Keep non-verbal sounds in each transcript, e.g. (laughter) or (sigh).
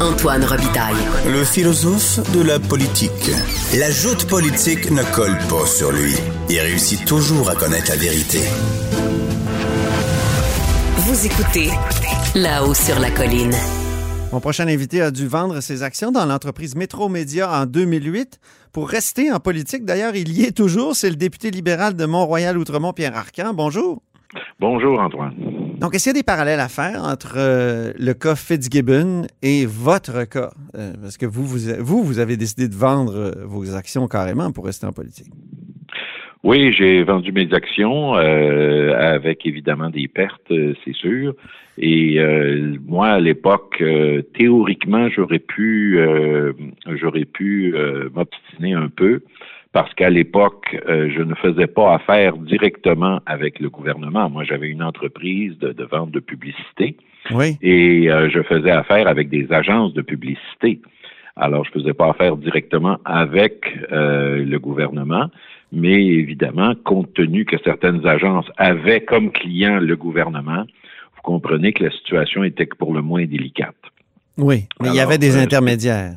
Antoine Robitaille. Le philosophe de la politique. La joute politique ne colle pas sur lui. Il réussit toujours à connaître la vérité. Vous écoutez là-haut sur la colline. Mon prochain invité a dû vendre ses actions dans l'entreprise Métro Média en 2008 pour rester en politique. D'ailleurs, il y est toujours. C'est le député libéral de Mont-Royal-Outremont, Pierre Arcan. Bonjour. Bonjour, Antoine. Donc, est-ce qu'il y a des parallèles à faire entre euh, le cas Fitzgibbon et votre cas? Euh, parce que vous, vous, vous avez décidé de vendre euh, vos actions carrément pour rester en politique. Oui, j'ai vendu mes actions avec évidemment des pertes, c'est sûr. Et moi, à l'époque, théoriquement, j'aurais pu, j'aurais pu m'obstiner un peu parce qu'à l'époque, je ne faisais pas affaire directement avec le gouvernement. Moi, j'avais une entreprise de, de, vente de publicité. Oui. Et je faisais affaire avec des agences de publicité. Alors, je faisais pas affaire directement avec le gouvernement. Mais évidemment, compte tenu que certaines agences avaient comme client le gouvernement, vous comprenez que la situation était pour le moins délicate. Oui, mais il y avait des euh, intermédiaires.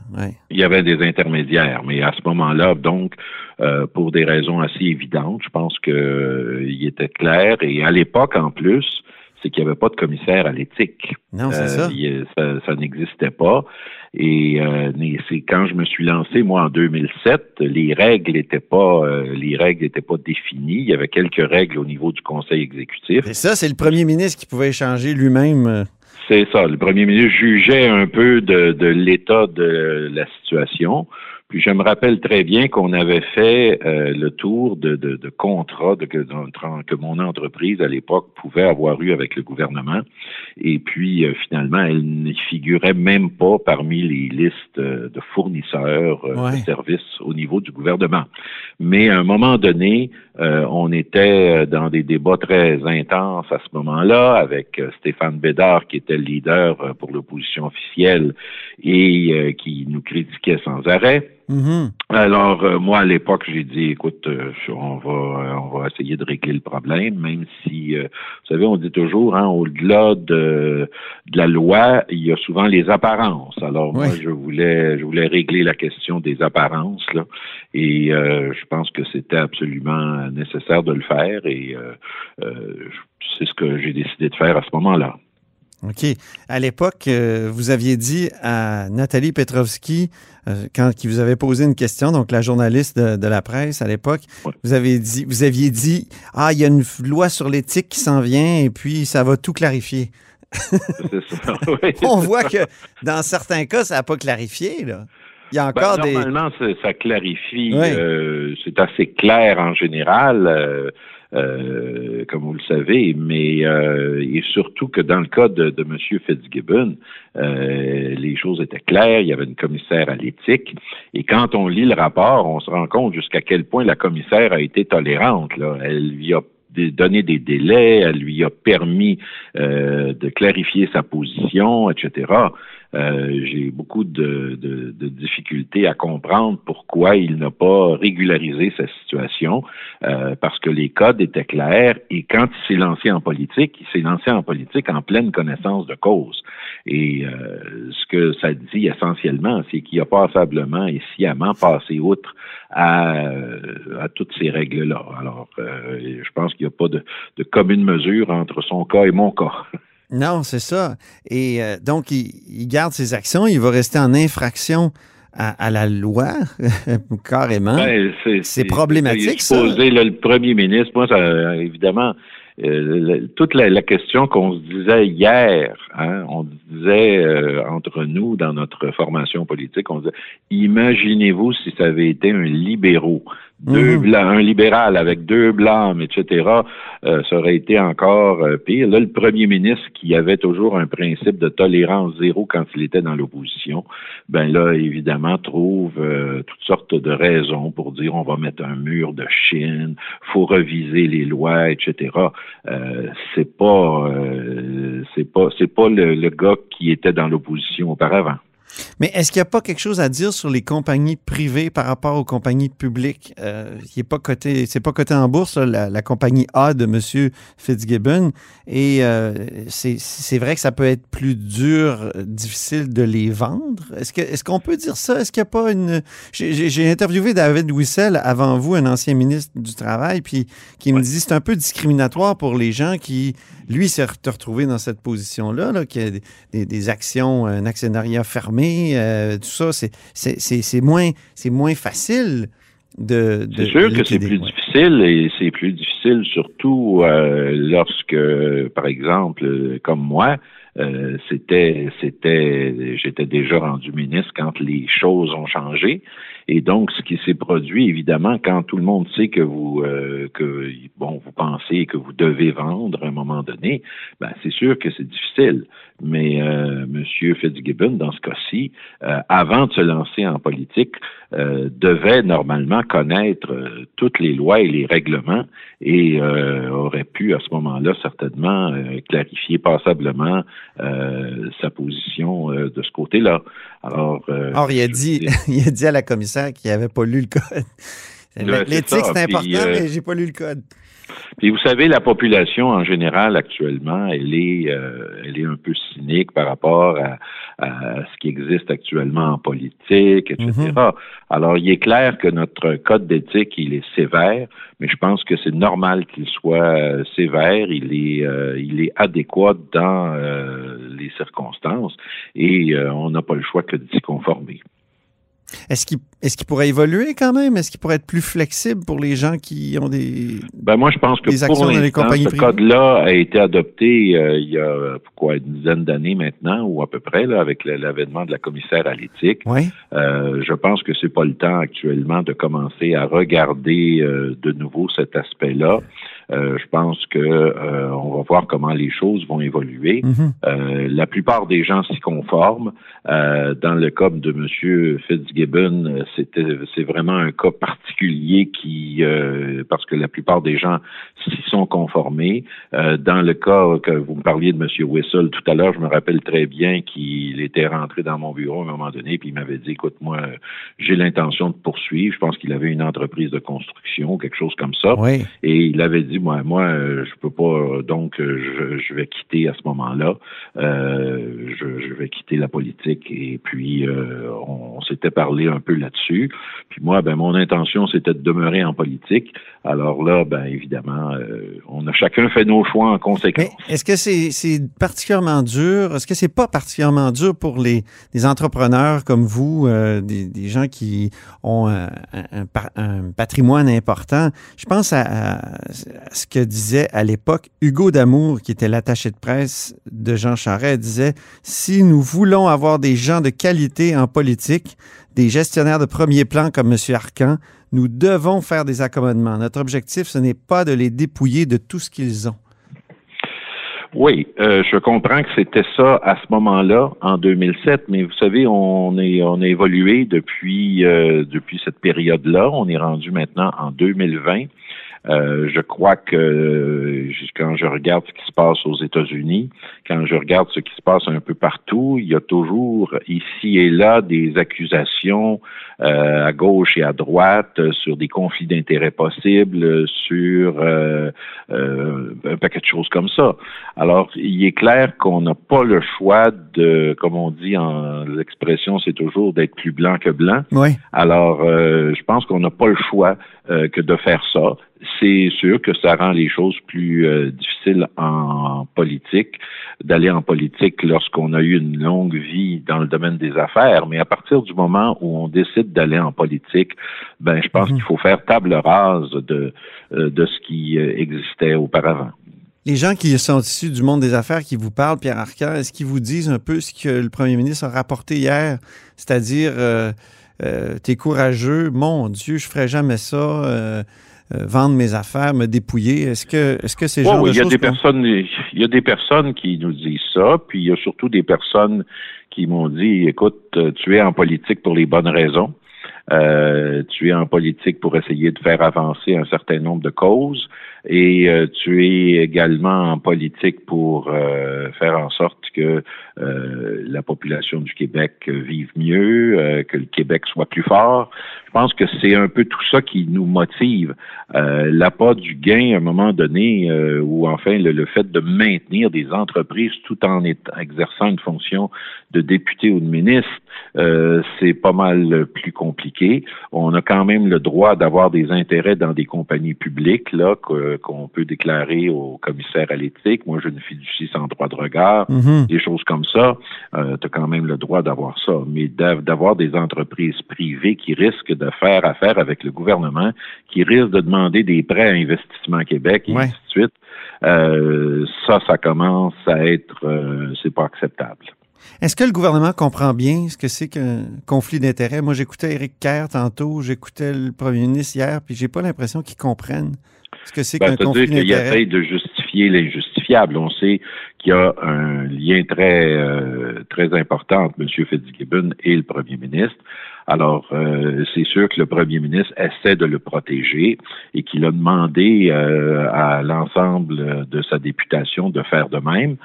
Il y avait des intermédiaires, mais à ce moment-là, donc, euh, pour des raisons assez évidentes, je pense qu'il euh, était clair. Et à l'époque, en plus, c'est qu'il n'y avait pas de commissaire à l'éthique. Non, c'est ça. Ça, n'existait pas. Et c'est quand je me suis lancé, moi, en 2007, les règles n'étaient pas, les règles n'étaient pas définies. Il y avait quelques règles au niveau du Conseil exécutif. Et ça, c'est le premier ministre qui pouvait échanger lui-même. C'est ça. Le premier ministre jugeait un peu de, de l'état de la situation. Puis je me rappelle très bien qu'on avait fait euh, le tour de, de, de contrats de, que, que, mon entreprise à l'époque pouvait avoir eu avec le gouvernement. Et puis euh, finalement, elle n'y figurait même pas parmi les listes euh, de fournisseurs de services au niveau du gouvernement. Mais à un moment donné, on était dans des débats très intenses à ce moment-là avec Stéphane Bédard qui était le leader pour l'opposition officielle et qui nous critiquait sans arrêt. Mm-hmm. Alors, euh, moi, à l'époque, j'ai dit, écoute, euh, on va euh, on va essayer de régler le problème, même si, vous savez, on dit toujours, hein, au-delà de, de la loi, il y a souvent les apparences. Alors, moi, je voulais je voulais régler la question des apparences, là, et je pense que c'était absolument nécessaire de le faire, et c'est ce que j'ai décidé de faire à ce moment-là. OK. À l'époque, euh, vous aviez dit à Nathalie Petrovski, euh, quand qui vous avait posé une question, donc la journaliste de, la presse à l'époque, vous avez dit, vous aviez dit, ah, il y a une loi sur l'éthique qui s'en vient et puis ça va tout clarifier. Ça, (laughs) (laughs) On voit que dans certains cas, ça n'a pas clarifié, là. Il y a ben, encore des. Normalement, ça clarifie. Euh, c'est assez clair en général. Euh, comme vous le savez, mais euh, et surtout que dans le cas de, de M. Fitzgibbon, euh, les choses étaient claires, il y avait une commissaire à l'éthique, et quand on lit le rapport, on se rend compte jusqu'à quel point la commissaire a été tolérante. Là. Elle lui a donné des délais, elle lui a permis de clarifier sa position, etc. Euh, j'ai beaucoup de, de, de, difficultés à comprendre pourquoi il n'a pas régularisé sa situation, euh, parce que les codes étaient clairs et quand il s'est lancé en politique, il s'est lancé en politique en pleine connaissance de cause. Et euh, ce que ça dit essentiellement, c'est qu'il a passablement et sciemment passé outre à, à toutes ces règles-là. Alors, je pense qu'il n'y a pas de, de commune mesure entre son cas et mon cas. (laughs) Non, c'est ça. Et euh, donc, il, garde ses actions, il va rester en infraction à, la loi, (laughs) carrément. Ben, c'est problématique, ça. le premier ministre, moi, ça, évidemment, euh, toute la, question qu'on se disait hier, hein, on disait euh, entre nous dans notre formation politique, on disait, imaginez-vous si ça avait été un libéraux deux mhm. blancs, un libéral avec deux blancs, etc., euh, ça aurait été encore euh, pire. Là, le premier ministre qui avait toujours un principe de tolérance zéro quand il était dans l'opposition, ben là, évidemment, trouve euh, toutes sortes de raisons pour dire on va mettre un mur de Chine, faut reviser les lois, etc. c'est pas, c'est pas, c'est pas le gars qui était dans l'opposition auparavant. Mais est-ce qu'il n'y a pas quelque chose à dire sur les compagnies privées par rapport aux compagnies publiques? Euh, il pas coté, c'est pas coté en bourse, la, compagnie A de M. Fitzgibbon. Et euh, c'est vrai que ça peut être plus dur, difficile de les vendre. Est-ce que est-ce qu'on peut dire ça? Est-ce qu'il n'y a pas une. J'ai interviewé David Wissel avant vous, un ancien ministre du Travail, puis qui me dit c'est un peu discriminatoire pour les gens qui, lui, s'est retrouvé dans cette position-là, là, qui a des, des actions, un actionnariat fermé euh, tout ça, c'est moins, moins facile de. c'est sûr que c'est plus difficile et c'est plus difficile surtout euh, lorsque, par exemple, comme moi, euh, c'était, j'étais déjà rendu ministre quand les choses ont changé. Et donc, ce qui s'est produit, évidemment, quand tout le monde sait que vous, euh, pensez que vous devez vendre à un moment donné, ben, c'est sûr que c'est difficile. Mais M. Fitzgibbon, dans ce cas-ci, avant de se lancer en politique, devait normalement connaître toutes les lois et les règlements aurait pu à ce moment-là certainement clarifier passablement sa position de ce côté-là. Alors, Or, il a dit, (laughs) il a dit à la commissaire qu'il n'avait pas lu le code. L'éthique, c'est important, mais j'ai pas lu le code. Puis vous savez, la population en général actuellement, elle est, euh, elle est un peu cynique par rapport à, ce qui existe actuellement en politique, etc. Mm-hmm. Alors, il est clair que notre code d'éthique, il est sévère, mais je pense que c'est normal qu'il soit euh, sévère. Il est, euh, il est adéquat dans les circonstances et on n'a pas le choix que de s'y conformer. Est-ce qu'il est pourrait évoluer quand même? Est-ce qu'il pourrait être plus flexible pour les gens qui ont des Ben moi, je pense que pour l'instant, ce code-là a été adopté euh, il y a quoi, une dizaine d'années maintenant, ou à peu près, là, avec l'avènement de la commissaire à l'éthique. Oui. Euh, je pense que c'est pas le temps actuellement de commencer à regarder euh, de nouveau cet aspect-là. Euh, je pense que euh, on va voir comment les choses vont évoluer. Euh, la plupart des gens s'y conforment. dans le cas de M. Fitzgibbon, c'était c'est vraiment un cas particulier qui parce que la plupart des gens s'y sont conformés. dans le cas que vous me parliez de M. Whistle tout à l'heure, je me rappelle très bien qu'il était rentré dans mon bureau à un moment donné, puis il m'avait dit, écoute, moi, j'ai l'intention de poursuivre. Je pense qu'il avait une entreprise de construction, quelque chose comme ça. Et il avait dit, moi, moi, euh, je peux pas, donc euh, je, vais quitter à ce moment-là. Euh, je, vais quitter la politique et puis on, s'était parlé un peu là-dessus. Puis moi, ben mon intention c'était de demeurer en politique. Alors là, ben évidemment, on a chacun fait nos choix en conséquence. Est-ce que c'est particulièrement dur Est-ce que c'est pas particulièrement dur pour les, entrepreneurs comme vous, des, gens qui ont un, patrimoine important? Je pense à ce que disait à l'époque Hugo Damour, qui était l'attaché de presse de Jean Charest, disait Si nous voulons avoir des gens de qualité en politique, des gestionnaires de premier plan comme M. Arcan, nous devons faire des accommodements. Notre objectif, ce n'est pas de les dépouiller de tout ce qu'ils ont. Oui, euh, je comprends que c'était ça à ce moment-là, en 2007, mais vous savez, on a évolué depuis euh, depuis cette période-là. On est rendu maintenant en 2020. Euh, je crois que quand je regarde ce qui se passe aux États-Unis, quand je regarde ce qui se passe un peu partout, il y a toujours ici et là des accusations euh, à gauche et à droite sur des conflits d'intérêts possibles, sur euh, un paquet de choses comme ça. Alors, il est clair qu'on n'a pas le choix de, comme on dit en l'expression, c'est toujours d'être plus blanc que blanc. Oui. Alors, je pense qu'on n'a pas le choix que de faire ça c'est sûr que ça rend les choses plus euh, difficiles en politique, d'aller en politique lorsqu'on a eu une longue vie dans le domaine des affaires. Mais à partir du moment où on décide d'aller en politique, ben, je pense qu'il faut faire table rase de, euh, ce qui euh, existait auparavant. Les gens qui sont issus du monde des affaires qui vous parlent, Pierre Arcan, est-ce qu'ils vous disent un peu ce que le premier ministre a rapporté hier, c'est-à-dire t'es courageux, mon Dieu, je ferais jamais ça. Vendre mes affaires, me dépouiller. Est-ce que est-ce que c'est genre oui, il y a des personnes il y a des personnes qui nous disent ça, puis il y a surtout des personnes qui m'ont dit écoute, tu es en politique pour les bonnes raisons. Euh, tu es en politique pour essayer de faire avancer un certain nombre de causes et euh, tu es également en politique pour euh, faire en sorte que la population du Québec vive mieux, que le Québec soit plus fort. Je pense que c'est un peu tout ça qui nous motive. L'appât du gain à un moment donné, ou enfin le, fait de maintenir des entreprises tout en exerçant une fonction de député ou de ministre, c'est pas mal plus compliqué. On a quand même le droit d'avoir des intérêts dans des compagnies publiques là qu'on peut déclarer au commissaire à l'éthique. Moi, je ne fiducie sans droit de regard, mhm. des choses comme ça. Euh, tu as quand même le droit d'avoir ça. Mais d'avoir des entreprises privées qui risquent de faire affaire avec le gouvernement, qui risquent de demander des prêts à Investissement Québec et ainsi de suite, euh, ça, ça commence à être, euh, c'est pas acceptable. Est-ce que le gouvernement comprend bien ce que c'est qu'un conflit d'intérêts? Moi, j'écoutais Éric Kerr tantôt, j'écoutais le premier ministre hier, puis j'ai pas l'impression qu'ils comprennent ce que c'est ben, qu'un conflit d'intérêts. Essaye de justifier l'injustifiable. On sait qu'il y a un lien très, euh, très important entre M. Fitzgibbon et le premier ministre. Alors, euh, c'est sûr que le premier ministre essaie de le protéger et qu'il a demandé euh, à l'ensemble de sa députation de faire de même.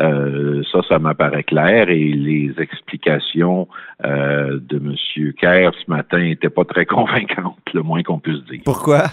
Euh, ça, ça m'apparaît clair et les explications de M. Kerr ce matin n'étaient pas très (laughs) convaincantes, le moins qu'on puisse dire. Pourquoi?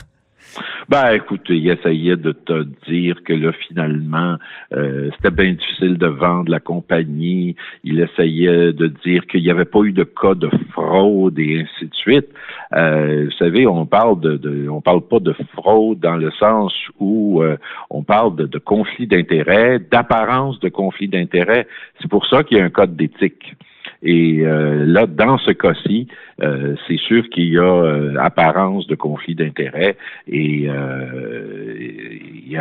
Ben, écoute, il essayait de te dire que là, finalement, euh, c'était bien difficile de vendre la compagnie. Il essayait de dire qu'il n'y avait pas eu de cas de fraude et ainsi de suite. Euh, vous savez, on parle de, on parle pas de fraude dans le sens où euh, on parle de, de conflit d'intérêt, d'apparence de conflit d'intérêt. C'est pour ça qu'il y a un code d'éthique. Et euh, là, dans ce cas-ci, euh, c'est sûr qu'il y a euh, apparence de conflit d'intérêts et,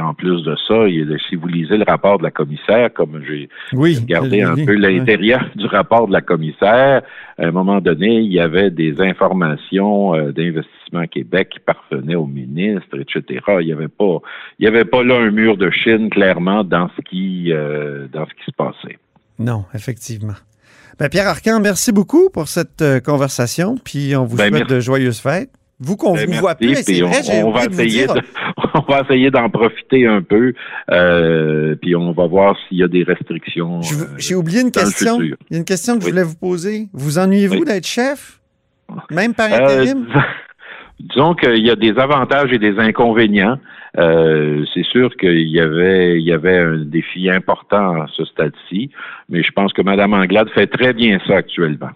en plus de ça, si vous lisez le rapport de la commissaire, comme j'ai regardé un peu l'intérieur (laughs) du rapport de la commissaire, à un moment donné, il y avait des informations d'investissement Québec qui parvenaient au ministre, etc. Il n'y avait pas, il y avait pas là un mur de Chine clairement dans ce qui, dans ce qui se passait. Non, effectivement. Ben, Pierre Arcan, merci beaucoup pour cette euh, conversation. Puis on vous ben, souhaite de joyeuses fêtes. Vous qu'on ben, vous voit plus, c'est vrai, on, va essayer (laughs) on va essayer d'en profiter un peu, euh, puis on va voir s'il y a des restrictions. Euh, j'ai oublié une question. Il y a une question que je voulais vous poser. Vous ennuyez-vous d'être chef, même par intérim? (laughs) disons qu'il y a des avantages et des inconvénients. Euh, c'est sûr qu'il y avait, il y avait un défi important à ce stade-ci, mais je pense que Mme Anglade fait très bien ça actuellement.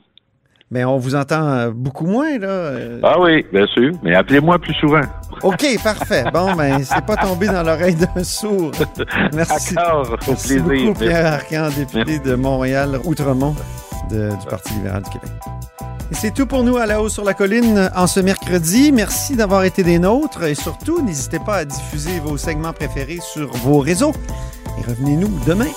Mais on vous entend euh, beaucoup moins, là. Euh. Ah oui, bien sûr. Mais appelez-moi plus souvent. OK, parfait. Bon, (laughs) ben, c'est pas tombé dans l'oreille d'un sourd. Merci. D'accord, au Merci beaucoup, Pierre Arcan, député de Montréal-Outremont du Parti libéral du Québec. C'est tout pour nous à la hausse sur la colline en ce mercredi. Merci d'avoir été des nôtres et surtout, n'hésitez pas à diffuser vos segments préférés sur vos réseaux. Et revenez-nous demain.